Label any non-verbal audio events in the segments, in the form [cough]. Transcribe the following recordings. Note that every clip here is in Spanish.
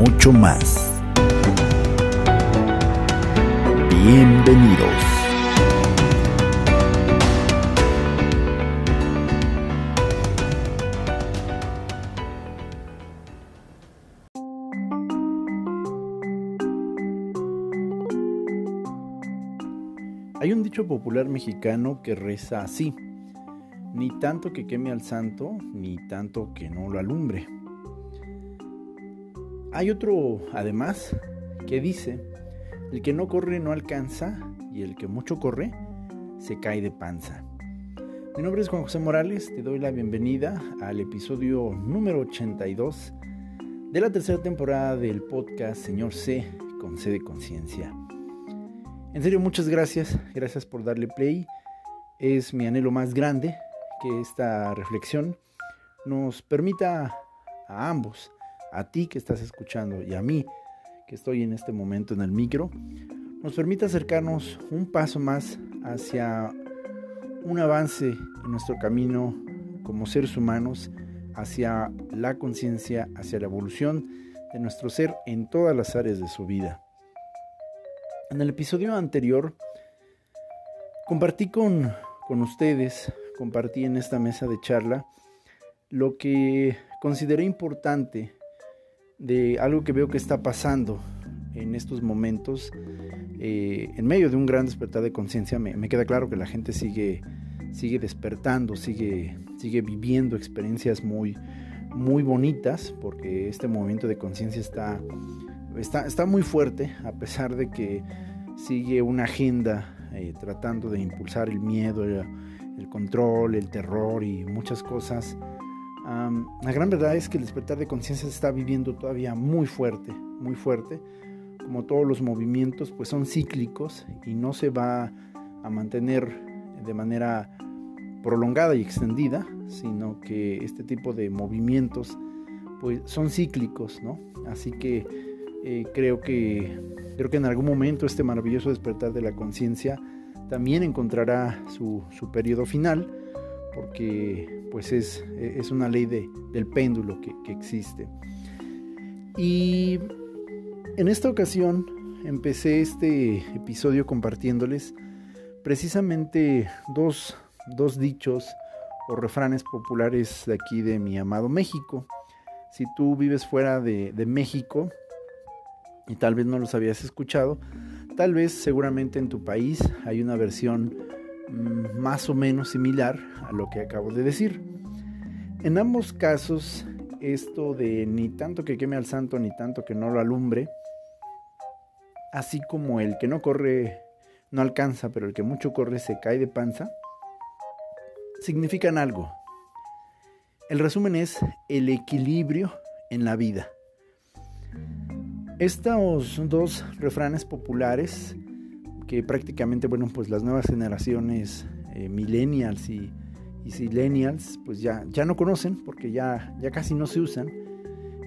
mucho más. Bienvenidos. Hay un dicho popular mexicano que reza así, ni tanto que queme al santo, ni tanto que no lo alumbre. Hay otro, además, que dice, el que no corre no alcanza y el que mucho corre se cae de panza. Mi nombre es Juan José Morales, te doy la bienvenida al episodio número 82 de la tercera temporada del podcast Señor C con C de Conciencia. En serio, muchas gracias, gracias por darle play. Es mi anhelo más grande que esta reflexión nos permita a ambos, a ti que estás escuchando y a mí que estoy en este momento en el micro, nos permita acercarnos un paso más hacia un avance en nuestro camino como seres humanos hacia la conciencia, hacia la evolución de nuestro ser en todas las áreas de su vida. En el episodio anterior compartí con, con ustedes, compartí en esta mesa de charla lo que consideré importante de algo que veo que está pasando en estos momentos eh, en medio de un gran despertar de conciencia me, me, queda claro que la gente sigue sigue despertando sigue sigue viviendo experiencias muy muy bonitas porque este movimiento de conciencia está está, está muy fuerte, a pesar de que sigue una agenda eh, tratando de impulsar el miedo, el, el, control, el terror y muchas cosas. La gran verdad es que el despertar de conciencia se está viviendo todavía muy fuerte, muy fuerte. Como todos los movimientos, pues son cíclicos y no se va a mantener de manera prolongada y extendida, sino que este tipo de movimientos pues son cíclicos, ¿no? Así que eh, creo que creo que en algún momento este maravilloso despertar de la conciencia también encontrará su, su, periodo final porque pues es, es una ley de, del péndulo que, que, existe. Y en esta ocasión empecé este episodio compartiéndoles precisamente dos, dos dichos o refranes populares de aquí de mi amado México. Si tú vives fuera de, de México y tal vez no los habías escuchado, tal vez seguramente en tu país hay una versión más o menos similar a lo que acabo de decir. En ambos casos, esto de ni tanto que queme al santo ni tanto que no lo alumbre, así como el que no corre no alcanza, pero el que mucho corre se cae de panza, significan algo. El resumen es el equilibrio en la vida. Estos dos refranes populares que prácticamente, bueno, pues las nuevas generaciones eh, millennials y, y silenials, pues ya, ya no conocen porque ya, ya casi no se usan.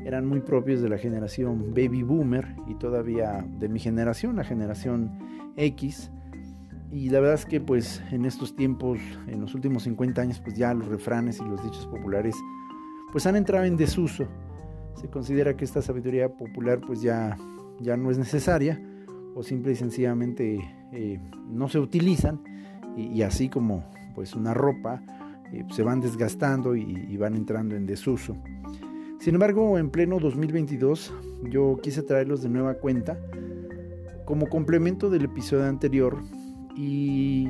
Eran muy propios de la generación baby boomer y todavía de mi generación, la generación X. Y la verdad es que pues en estos tiempos, en los últimos 50 años, pues ya los refranes y los dichos populares pues han entrado en desuso se considera que esta sabiduría popular pues ya, ya no es necesaria o simple y sencillamente eh, no se utilizan y, y, así como pues una ropa eh, se van desgastando y, y, van entrando en desuso. Sin embargo, en pleno 2022 yo quise traerlos de nueva cuenta como complemento del episodio anterior y,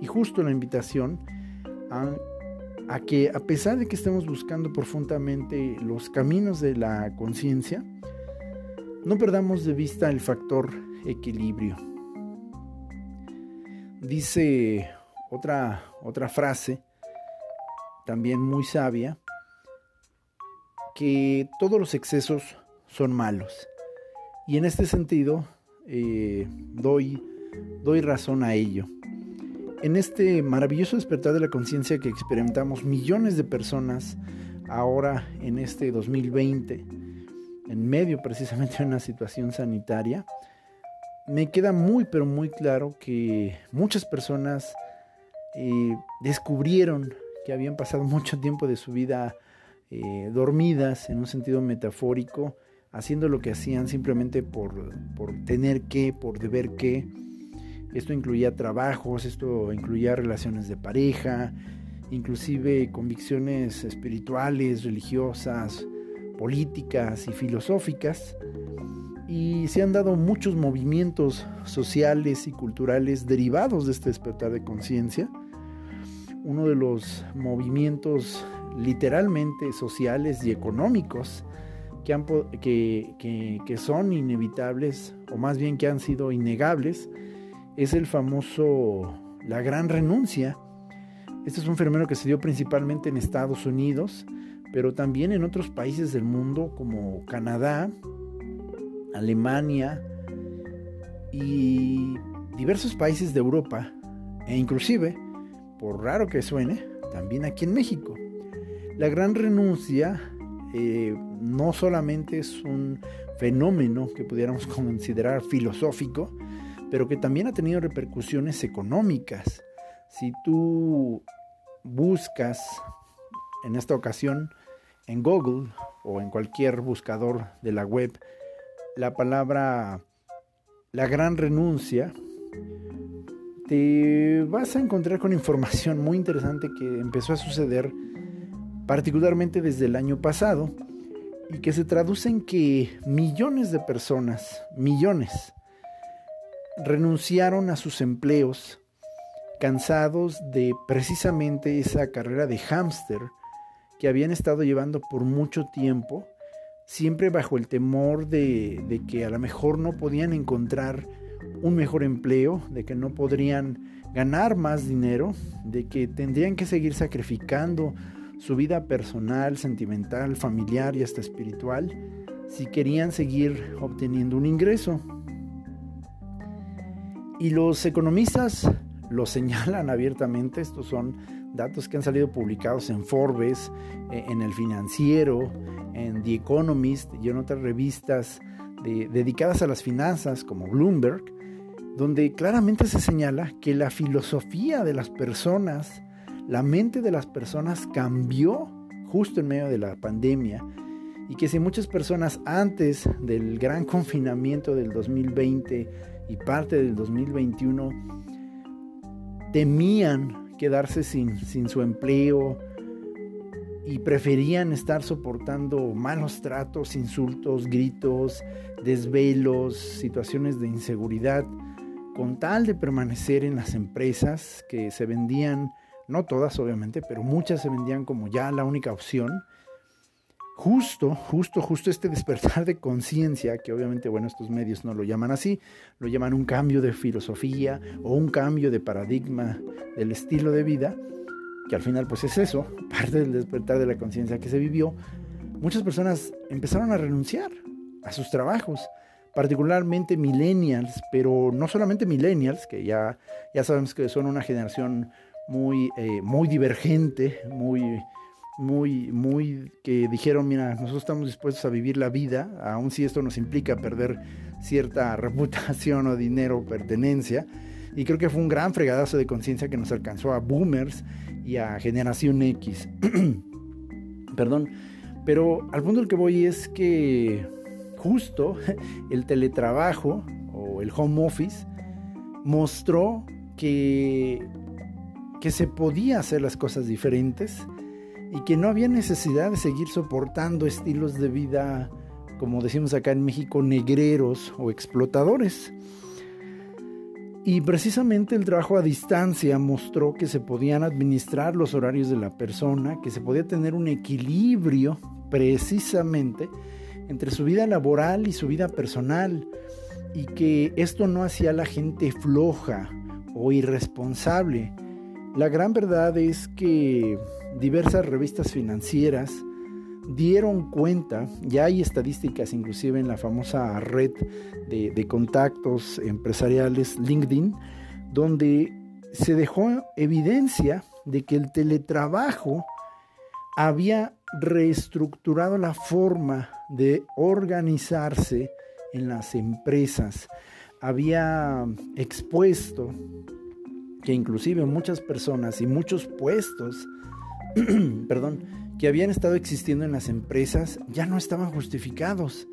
y justo la invitación a a que a pesar de que estemos buscando profundamente los caminos de la conciencia, no perdamos de vista el factor equilibrio. Dice otra, otra frase, también muy sabia, que todos los excesos son malos Y en este sentido, eh, doy, doy razón a ello. En este maravilloso despertar de la conciencia que experimentamos millones de personas ahora en este 2020, en medio precisamente de una situación sanitaria, me queda muy pero muy claro que muchas personas eh, descubrieron que habían pasado [laughs] mucho tiempo de su vida eh, dormidas en un sentido metafórico, haciendo lo que hacían simplemente por, por tener que, por deber que. Esto incluía trabajos, esto incluía relaciones de pareja, inclusive convicciones espirituales, religiosas, políticas y filosóficas. Y se han dado muchos movimientos sociales y culturales derivados de este despertar de conciencia. Uno de los movimientos literalmente sociales y económicos que, que, son inevitables, o más bien que han sido innegables, es el famoso, la gran renuncia. Este es un fenómeno que se dio principalmente en Estados Unidos, pero también en otros países del mundo como Canadá, Alemania y diversos países de Europa, e inclusive, por raro que suene, también aquí en México. La gran renuncia eh, no solamente es un fenómeno que pudiéramos [laughs] considerar filosófico, pero que también ha tenido repercusiones económicas. Si tú buscas en esta ocasión en Google o en cualquier buscador de la web la palabra la gran renuncia, te vas a encontrar con información muy interesante que empezó a suceder particularmente desde el año pasado, y que se traduce en que millones de personas, millones, renunciaron a sus empleos cansados de precisamente esa carrera de hámster que habían estado llevando por mucho tiempo, siempre bajo el temor de, que a lo mejor no podían encontrar un mejor empleo, de que no podrían ganar más dinero, de que tendrían que seguir sacrificando su vida personal, sentimental, familiar y hasta espiritual si querían seguir obteniendo un ingreso. Y los economistas lo [laughs] señalan abiertamente, estos son datos que han salido publicados en Forbes, eh, en el financiero, en The Economist y en otras revistas dedicadas a las finanzas como Bloomberg, donde claramente se señala que la filosofía de las personas la mente de las personas cambió justo en medio de la pandemia y que si muchas personas antes del gran confinamiento del 2020 y parte del 2021 temían quedarse sin, sin su empleo y preferían estar soportando malos tratos, insultos, gritos, desvelos, situaciones de inseguridad, con tal de permanecer en las empresas que se vendían no todas obviamente, pero muchas se vendían como ya la única opción. Justo, justo, justo este despertar de conciencia, que obviamente, bueno, estos medios no lo llaman así, lo llaman un cambio de filosofía o un cambio de paradigma del estilo de vida, que al final pues es eso, [laughs] parte del despertar de la conciencia que se vivió, muchas personas empezaron a renunciar a sus trabajos, particularmente millennials, pero no solamente millennials, que ya, ya sabemos que son una generación muy, eh, muy divergente, muy, muy, muy, que dijeron, mira, nosotros estamos dispuestos a vivir la vida, aun si esto nos implica perder cierta [laughs] reputación o dinero o pertenencia. Y creo que fue un gran fregadazo de conciencia que nos alcanzó a boomers y a generación X. [clears throat] Perdón. Pero al punto al que voy es que justo [laughs] el teletrabajo o el home office mostró que que se podía hacer las cosas diferentes y que no había necesidad de seguir soportando estilos de vida, como decimos acá en México, negreros o explotadores. Y precisamente el trabajo a distancia mostró que se podían administrar los horarios de la persona, que se podía tener un equilibrio precisamente entre su vida laboral y su vida personal, y que esto no hacía a la gente floja o irresponsable, la gran verdad es que diversas revistas financieras dieron cuenta, ya hay estadísticas inclusive en la famosa red de, de contactos empresariales LinkedIn, donde se dejó evidencia de que el teletrabajo había reestructurado la forma de organizarse en las empresas, había expuesto que inclusive muchas personas y muchos puestos, [clears throat] perdón, que habían estado existiendo en las empresas ya no estaban justificados,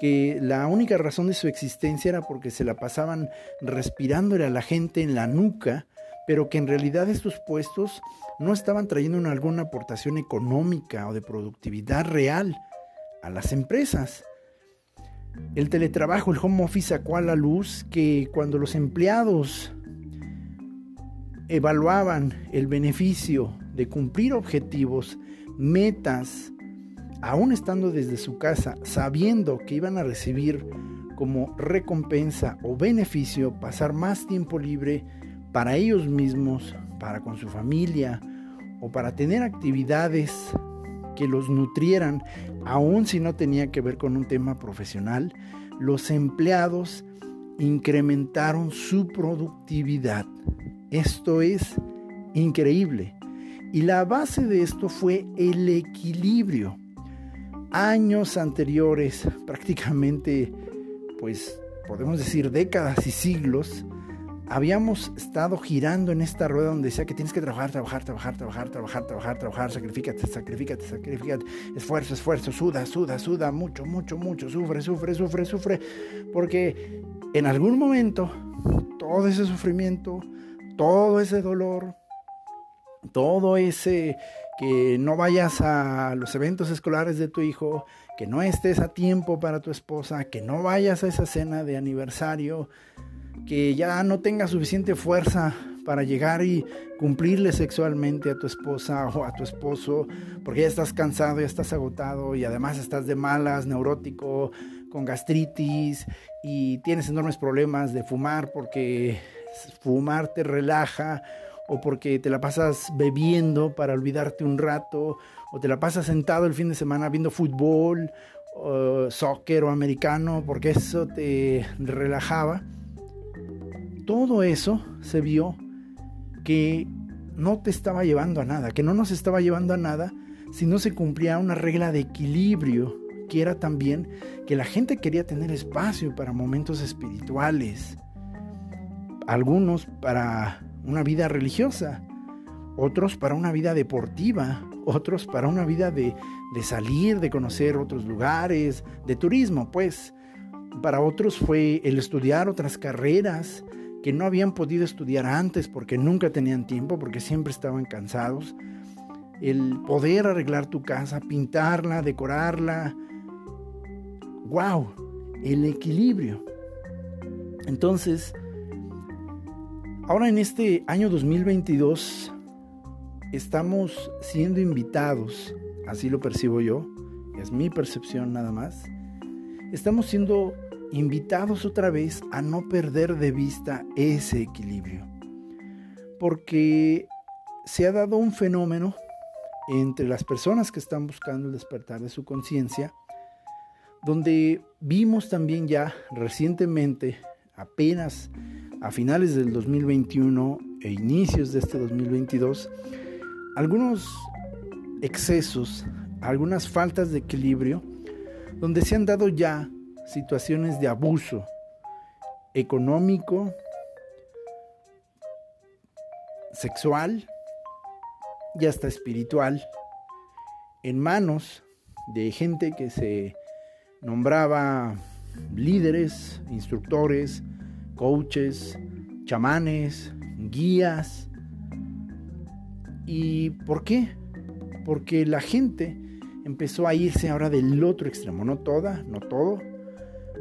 que la única razón de su existencia era porque se la pasaban respirándole a la gente en la nuca, pero que en realidad estos puestos no estaban trayendo alguna aportación económica o de productividad real a las empresas. El teletrabajo, el home office sacó a la luz que cuando los empleados evaluaban el beneficio de cumplir objetivos, metas, aún estando desde su casa, sabiendo que iban a recibir como recompensa o beneficio pasar más tiempo libre para ellos mismos, para con su familia o para tener actividades que los nutrieran, aun si no tenía que ver con un tema profesional, los empleados incrementaron su productividad. Esto es increíble. Y la base de esto fue el equilibrio. Años anteriores, prácticamente, pues podemos decir décadas y siglos, habíamos estado girando en esta rueda donde decía que tienes que trabajar, trabajar, trabajar, trabajar, trabajar, trabajar, trabajar, sacrifícate, sacrifícate, sacrifícate, esfuerzo, esfuerzo, suda, suda, suda, mucho, mucho, mucho, sufre, sufre, sufre, sufre, porque en algún momento todo ese sufrimiento, todo ese dolor, todo ese que no vayas a los eventos escolares de tu hijo, que no estés a tiempo para tu esposa, que no vayas a esa cena de aniversario, que ya no tengas suficiente fuerza para llegar y cumplirle sexualmente a tu esposa o a tu esposo, porque ya estás cansado, ya estás agotado y además estás de malas, neurótico, con gastritis y tienes enormes problemas de fumar porque fumar te relaja o porque te la pasas bebiendo para olvidarte un rato o te la pasas sentado el fin de semana viendo fútbol, soccer o americano porque eso te relajaba. Todo eso se vio que no te estaba llevando a nada, que no nos estaba llevando a nada si no se cumplía una regla de equilibrio, que era también que la gente quería tener espacio para momentos espirituales, algunos para una vida religiosa, otros para una vida deportiva, otros para una vida de, de salir, de conocer otros lugares, de turismo, pues. Para otros fue el estudiar otras carreras, que no habían podido estudiar antes porque nunca tenían tiempo, porque siempre estaban cansados. El poder arreglar tu casa, pintarla, decorarla. ¡Wow! El equilibrio. Entonces, ahora en este año 2022 estamos siendo invitados, así lo percibo yo, es mi percepción nada más, estamos siendo invitados otra vez a no perder de vista ese equilibrio. Porque se ha dado un fenómeno entre las personas que están buscando el despertar de su conciencia, donde vimos también ya recientemente, apenas a finales del 2021 e inicios de este 2022, algunos excesos, algunas faltas de equilibrio, donde se han dado ya situaciones de abuso económico, sexual y hasta espiritual en manos de gente que se nombraba líderes, instructores, coaches, chamanes, guías. ¿Y por qué? Porque la gente empezó a irse ahora del otro extremo, no toda, no todo,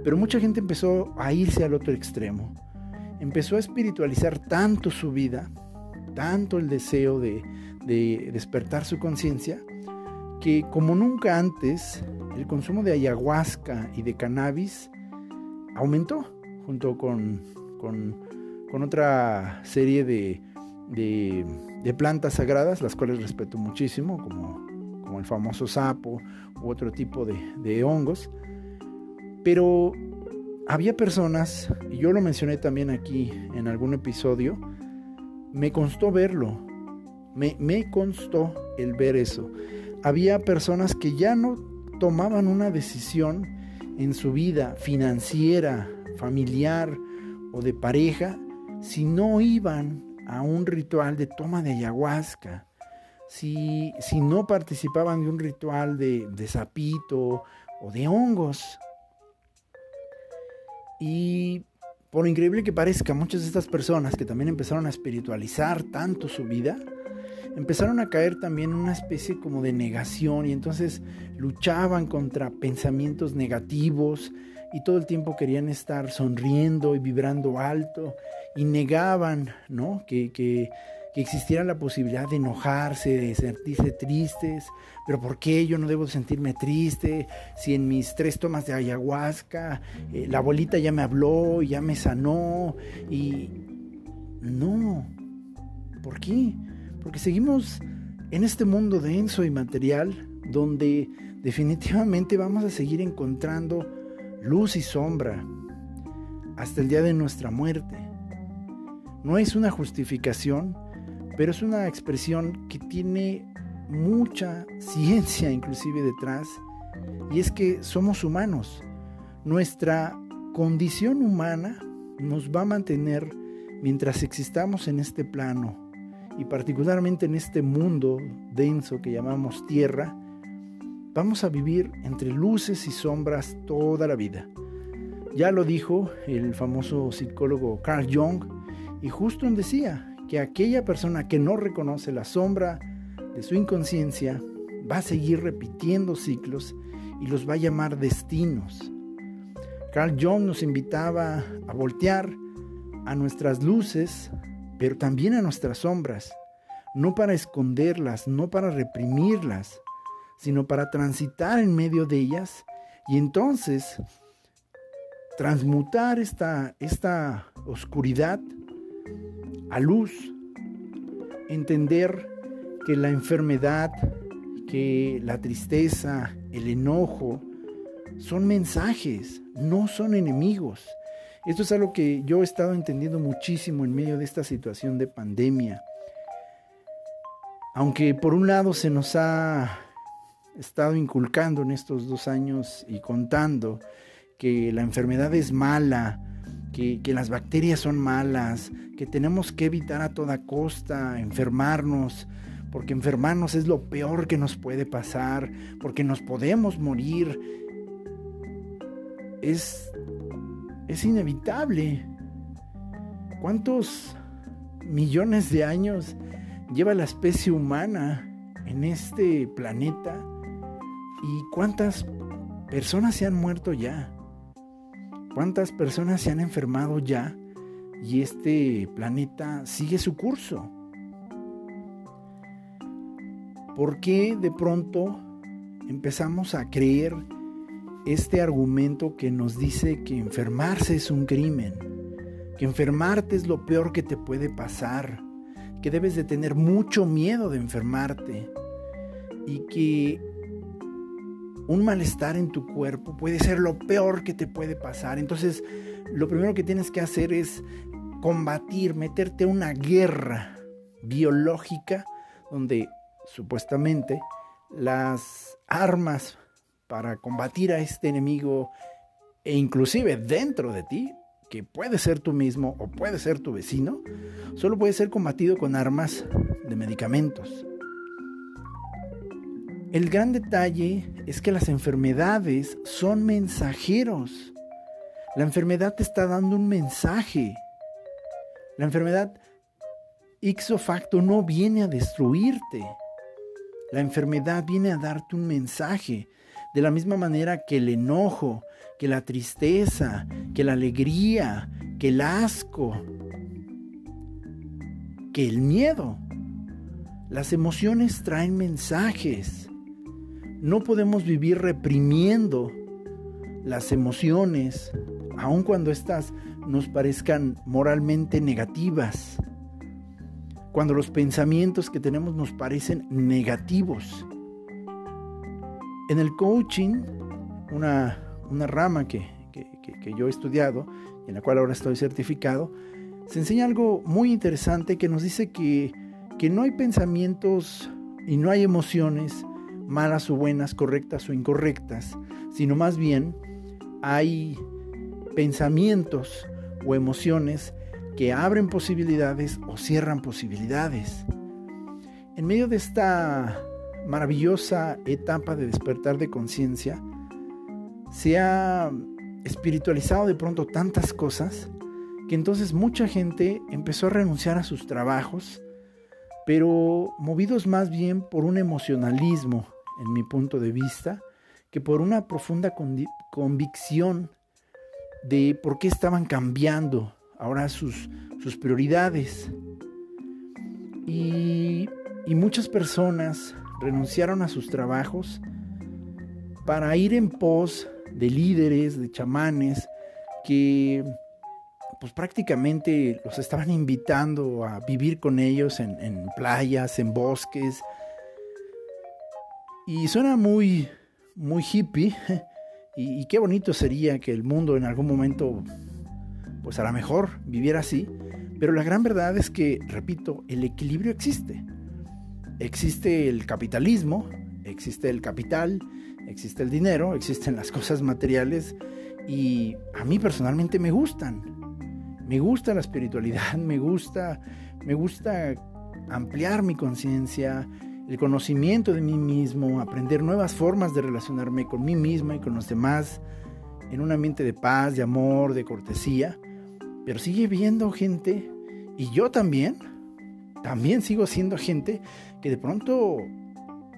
pero mucha gente empezó a irse al otro extremo. Empezó a espiritualizar tanto su vida, tanto el deseo de, despertar su conciencia, que como nunca antes, el consumo de ayahuasca y de cannabis aumentó junto con, con, otra serie de, de, plantas sagradas, las cuales respeto muchísimo, como, como el famoso sapo u otro tipo de, de hongos. Pero había personas, y yo lo mencioné también aquí en algún episodio, me constó verlo, me, me constó el ver eso. Había personas que ya no tomaban una decisión en su vida financiera, familiar o de pareja si no iban a un ritual de toma de ayahuasca, si, si no participaban de un ritual de, de sapito o de hongos. Y por increíble que parezca, muchas de estas personas que también empezaron a espiritualizar tanto su vida, empezaron a caer también en una especie como de negación y entonces luchaban contra pensamientos negativos y todo el tiempo querían estar sonriendo y vibrando alto y negaban ¿no? que, que existiera la posibilidad de enojarse, de sentirse tristes, pero ¿por qué yo no debo sentirme triste si en mis tres tomas de ayahuasca eh, la abuelita ya me habló, ya me sanó y no, ¿por qué? Porque seguimos en este mundo denso y material donde definitivamente vamos a seguir encontrando luz y sombra hasta el día de nuestra muerte. No es una justificación pero es una expresión que tiene mucha ciencia inclusive detrás, y es que somos humanos. Nuestra condición humana nos va a mantener mientras existamos en este plano, y particularmente en este mundo denso que llamamos tierra, vamos a vivir entre luces y sombras toda la vida. Ya lo dijo el famoso psicólogo Carl Jung, y justo en decía, que aquella persona que no reconoce la sombra de su inconsciencia va a seguir repitiendo ciclos y los va a llamar destinos. Carl Jung nos invitaba a voltear a nuestras luces, pero también a nuestras sombras, no para esconderlas, no para reprimirlas, sino para transitar en medio de ellas y entonces transmutar esta, esta oscuridad a luz, entender que la enfermedad, que la tristeza, el enojo, son mensajes, no son enemigos. Esto es algo que yo he estado entendiendo muchísimo en medio de esta situación de pandemia. Aunque por un lado se nos ha estado inculcando en estos dos años y contando que la enfermedad es mala, que, las bacterias son malas, que tenemos que evitar a toda costa enfermarnos, porque enfermarnos es lo peor que nos puede pasar, porque nos podemos morir. Es, es inevitable. ¿Cuántos millones de años lleva la especie humana en este planeta? ¿Y cuántas personas se han muerto ya? ¿Cuántas personas se han enfermado ya y este planeta sigue su curso? ¿Por qué de pronto empezamos a creer este argumento que nos dice que enfermarse es un crimen? Que enfermarte es lo peor que te puede pasar, que debes de tener mucho miedo de enfermarte y que un malestar en tu cuerpo puede ser lo peor que te puede pasar. Entonces, lo primero que tienes que hacer es combatir, meterte una guerra biológica donde supuestamente las armas para combatir a este enemigo e inclusive dentro de ti, que puede ser tú mismo o puede ser tu vecino, solo puede ser combatido con armas de medicamentos. El gran detalle es que las enfermedades son mensajeros. La enfermedad te está dando un mensaje. La enfermedad ixo facto no viene a destruirte. La enfermedad viene a darte un mensaje. De la misma manera que el enojo, que la tristeza, que la alegría, que el asco, que el miedo. Las emociones traen mensajes. No podemos vivir reprimiendo las emociones, aun cuando éstas nos parezcan moralmente negativas, cuando los pensamientos que tenemos nos parecen negativos. En el coaching, una, una rama que, que, yo he estudiado y en la cual ahora estoy certificado, se enseña algo muy interesante que nos dice que, que no hay pensamientos y no hay emociones malas o buenas, correctas o incorrectas, sino más bien hay pensamientos o emociones que abren posibilidades o cierran posibilidades. En medio de esta maravillosa etapa de despertar de conciencia, se ha espiritualizado de pronto tantas cosas que entonces mucha gente empezó a renunciar a sus trabajos, pero movidos más bien por un emocionalismo, en mi punto de vista, que por una profunda convicción de por qué estaban cambiando ahora sus, sus prioridades. Y, y muchas personas renunciaron a sus trabajos para ir en pos de líderes, de chamanes, que pues prácticamente los estaban invitando a vivir con ellos en, playas, en bosques. Y suena muy, muy hippie. [laughs] Y, qué bonito sería que el mundo en algún momento, pues a lo mejor viviera así. Pero la gran verdad es que, repito, el equilibrio existe. Existe el capitalismo, existe el capital, existe el dinero, existen las cosas materiales y a mí personalmente me gustan. Me gusta la espiritualidad, [laughs] me gusta, me gusta ampliar mi conciencia, el conocimiento de mí mismo, aprender nuevas formas de relacionarme con mí misma y con los demás en un ambiente de paz, de amor, de cortesía. Pero sigue viendo gente, y yo también, también sigo siendo gente que de pronto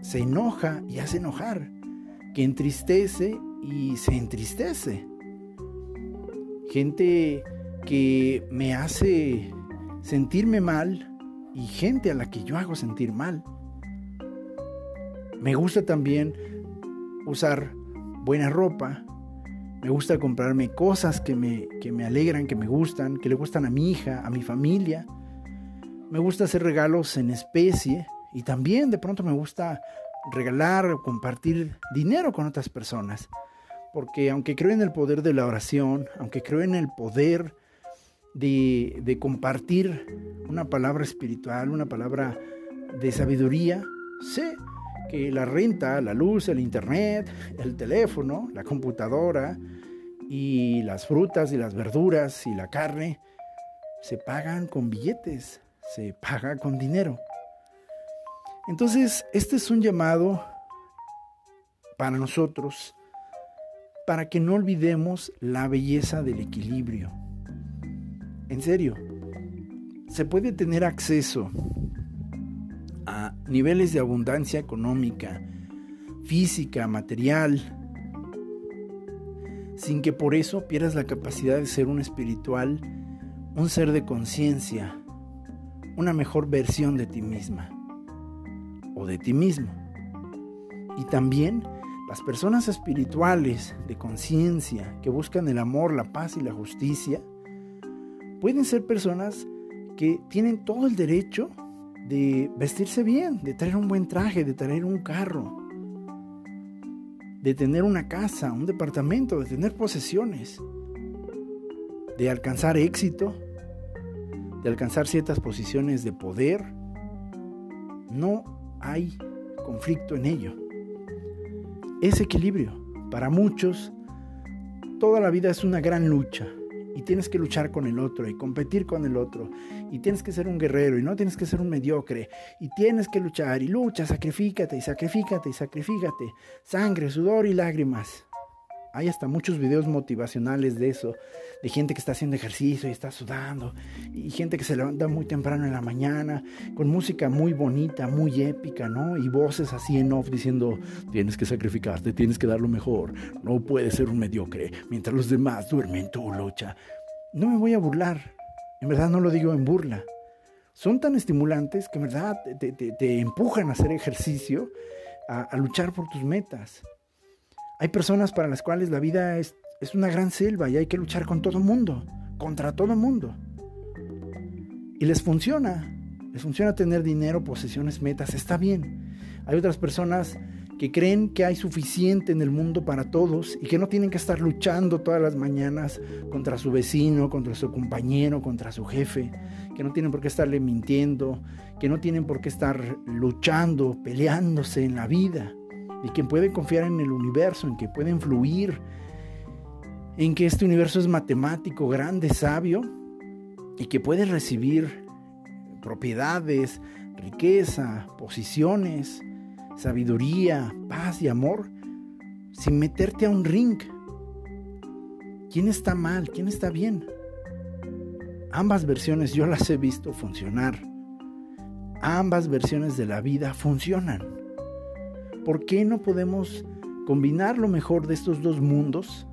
se enoja y hace enojar que entristece y se entristece. Gente que me hace sentirme mal y gente a la que yo hago sentir mal. Me gusta también usar buena ropa. Me gusta comprarme cosas que me, que me alegran, que me gustan, que le gustan a mi hija, a mi familia. Me gusta hacer regalos en especie y también de pronto me gusta regalar o compartir dinero con otras personas. Porque aunque creo en el poder de la oración, aunque creo en el poder de, de compartir una palabra espiritual, una palabra de sabiduría, sé la renta, la luz, el internet, el teléfono, la computadora y las frutas y las verduras y la carne se pagan con billetes, se paga con dinero. Entonces, este es un llamado para nosotros, para que no olvidemos la belleza del equilibrio. En serio, se puede tener acceso niveles de abundancia económica, física, material, sin que por eso pierdas la capacidad de ser un espiritual, un ser de conciencia, una mejor versión de ti misma o de ti mismo. Y también las personas espirituales de conciencia que buscan el amor, la paz y la justicia, pueden ser personas que tienen todo el derecho de vestirse bien, de traer un buen traje, de traer un carro, de tener una casa, un departamento, de tener posesiones, de alcanzar éxito, de alcanzar ciertas posiciones de poder. No hay conflicto en ello. Es equilibrio. Para muchos, toda la vida es una gran lucha y tienes que luchar con el otro y competir con el otro y tienes que ser un guerrero y no tienes que ser un mediocre y tienes que luchar y lucha, sacrifícate y sacrifícate y sacrifícate, sangre, sudor y lágrimas. Hay hasta muchos videos motivacionales de eso, de gente que está haciendo ejercicio y está sudando, y gente que se levanta muy temprano en la mañana, con música muy bonita, muy épica, ¿no? Y voces así en off diciendo, tienes que sacrificarte, tienes que dar lo mejor, no puedes ser un mediocre, mientras los demás duermen, tu lucha. No me voy a burlar, en verdad no lo digo en burla. Son tan estimulantes que en verdad te, empujan a hacer ejercicio, a luchar por tus metas. Hay personas para las cuales la vida es, una gran selva y hay que luchar con todo mundo, contra todo mundo. Y les funciona, les funciona tener dinero, posesiones, metas, está bien. Hay otras personas que creen que hay suficiente en el mundo para todos y que no tienen que estar luchando todas las mañanas contra su vecino, contra su compañero, contra su jefe, que no tienen por qué estarle mintiendo, que no tienen por qué estar luchando, peleándose en la vida y que pueden confiar en el universo, en que pueden fluir, en que este universo es matemático, grande, sabio y que puede recibir propiedades, riqueza, posiciones, sabiduría, paz y amor sin meterte a un ring. ¿Quién está mal? ¿Quién está bien? Ambas versiones yo las he visto funcionar. Ambas versiones de la vida funcionan. ¿Por qué no podemos combinar lo mejor de estos dos mundos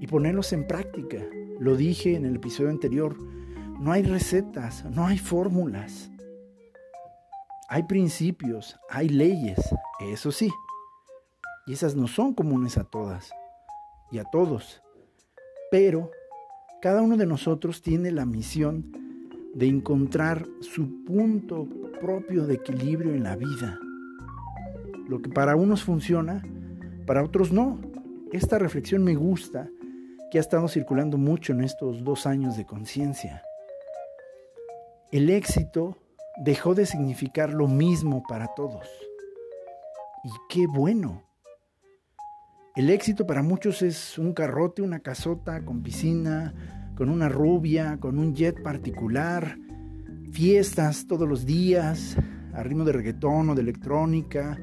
y ponerlos en práctica? Lo dije en el episodio anterior, no hay recetas, no hay fórmulas. Hay principios, hay leyes, eso sí. Y esas no son comunes a todas y a todos. Pero cada uno de nosotros tiene la misión de encontrar su punto propio de equilibrio en la vida. Lo que para unos funciona, para otros no. Esta reflexión me gusta, que ha estado circulando mucho en estos dos años de conciencia. El éxito dejó de significar lo mismo para todos. Y qué bueno. El éxito para muchos es un carrote, una casota con piscina, con una rubia, con un jet particular, fiestas todos los días, a ritmo de reggaetón o de electrónica.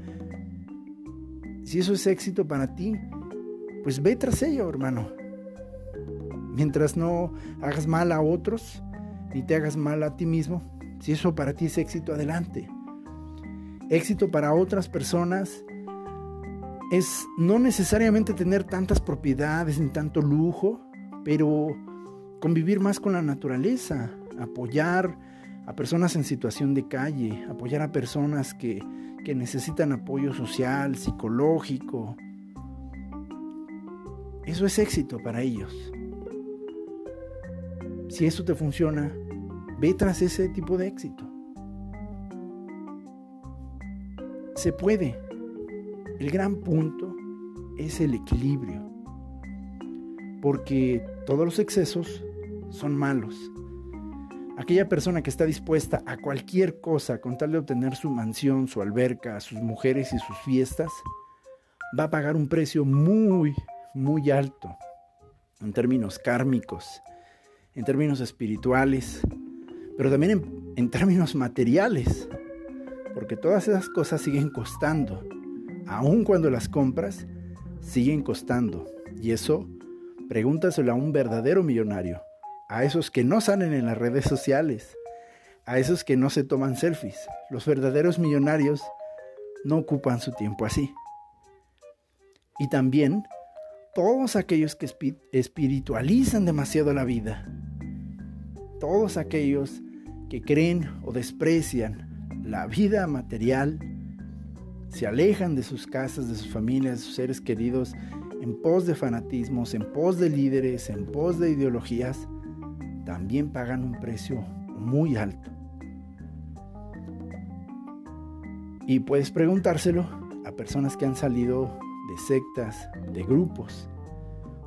Si eso es éxito para ti, pues ve tras ello, hermano. Mientras no hagas mal a otros, ni te hagas mal a ti mismo, si eso para ti es éxito, adelante. Éxito para otras personas es no necesariamente tener tantas propiedades ni tanto lujo, pero convivir más con la naturaleza, apoyar a personas en situación de calle, apoyar a personas que, que necesitan apoyo social, psicológico. Eso es éxito para ellos. Si eso te funciona, Ve tras ese tipo de éxito. Se puede. El gran punto es el equilibrio. Porque todos los excesos son malos. Aquella persona que está dispuesta a cualquier cosa con tal de obtener su mansión, su alberca, sus mujeres y sus fiestas, va a pagar un precio muy, muy alto en términos kármicos, en términos espirituales, pero también en, términos materiales, porque todas esas cosas siguen costando, aun cuando las compras, siguen costando. Y eso, pregúntaselo a un verdadero millonario, a esos que no salen en las redes sociales, a esos que no se toman selfies. Los verdaderos millonarios no ocupan su tiempo así. Y también todos aquellos que espiritualizan demasiado la vida, todos aquellos que creen o desprecian la vida material, se alejan de sus casas, de sus familias, de sus seres queridos, en pos de fanatismos, en pos de líderes, en pos de ideologías, también pagan un precio muy alto. Y puedes preguntárselo a personas que han salido de sectas, de grupos,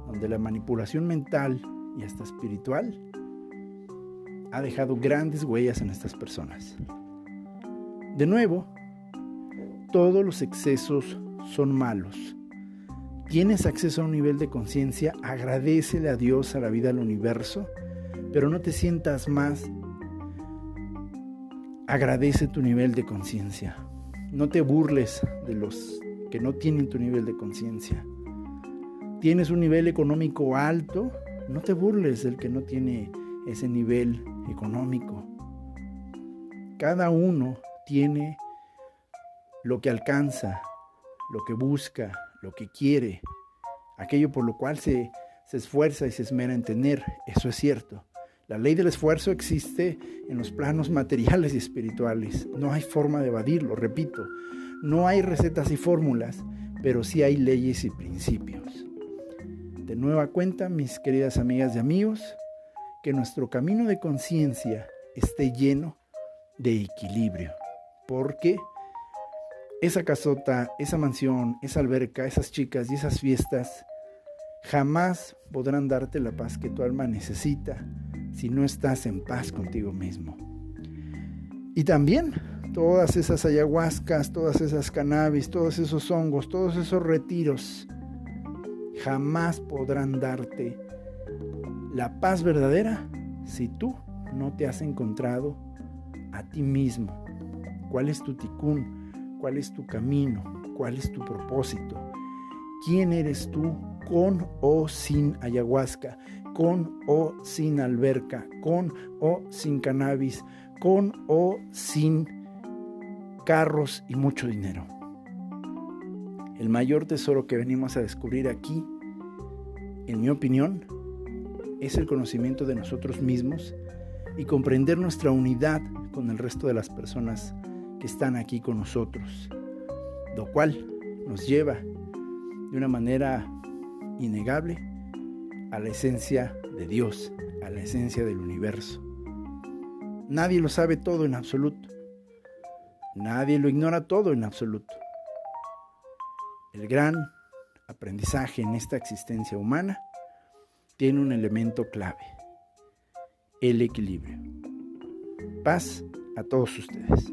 donde la manipulación mental y hasta espiritual ha dejado grandes huellas en estas personas. De nuevo, todos los excesos son malos. Tienes acceso a un nivel de conciencia, agradecele a Dios, a la vida, al universo, pero no te sientas más. Agradece tu nivel de conciencia. No te burles de los que no tienen tu nivel de conciencia. Tienes un nivel económico alto, no te burles del que no tiene ese nivel económico. Cada uno tiene lo que alcanza, lo que busca, lo que quiere, aquello por lo cual se, se esfuerza y se esmera en tener. Eso es cierto. La ley del esfuerzo existe en los planos materiales y espirituales. No hay forma de evadirlo, repito. No hay recetas y fórmulas, pero sí hay leyes y principios. De nueva cuenta, mis queridas amigas y amigos, que nuestro camino de conciencia esté lleno de equilibrio, porque esa casota, esa mansión, esa alberca, esas chicas y esas fiestas jamás podrán darte la paz que tu alma necesita si no estás en paz contigo mismo. Y también todas esas ayahuascas, todas esas cannabis, todos esos hongos, todos esos retiros, jamás podrán darte la paz verdadera si tú no te has encontrado a ti mismo. ¿Cuál es tu ticún? ¿Cuál es tu camino? ¿Cuál es tu propósito? ¿Quién eres tú con o sin ayahuasca? ¿Con o sin alberca? ¿Con o sin cannabis? ¿Con o sin carros y mucho dinero? El mayor tesoro que venimos a descubrir aquí, en mi opinión, es el conocimiento de nosotros mismos y comprender nuestra unidad con el resto de las personas que están aquí con nosotros, lo cual nos lleva de una manera innegable a la esencia de Dios, a la esencia del universo. Nadie lo sabe todo en absoluto. Nadie lo ignora todo en absoluto. El gran aprendizaje en esta existencia humana tiene un elemento clave, el equilibrio. Paz a todos ustedes.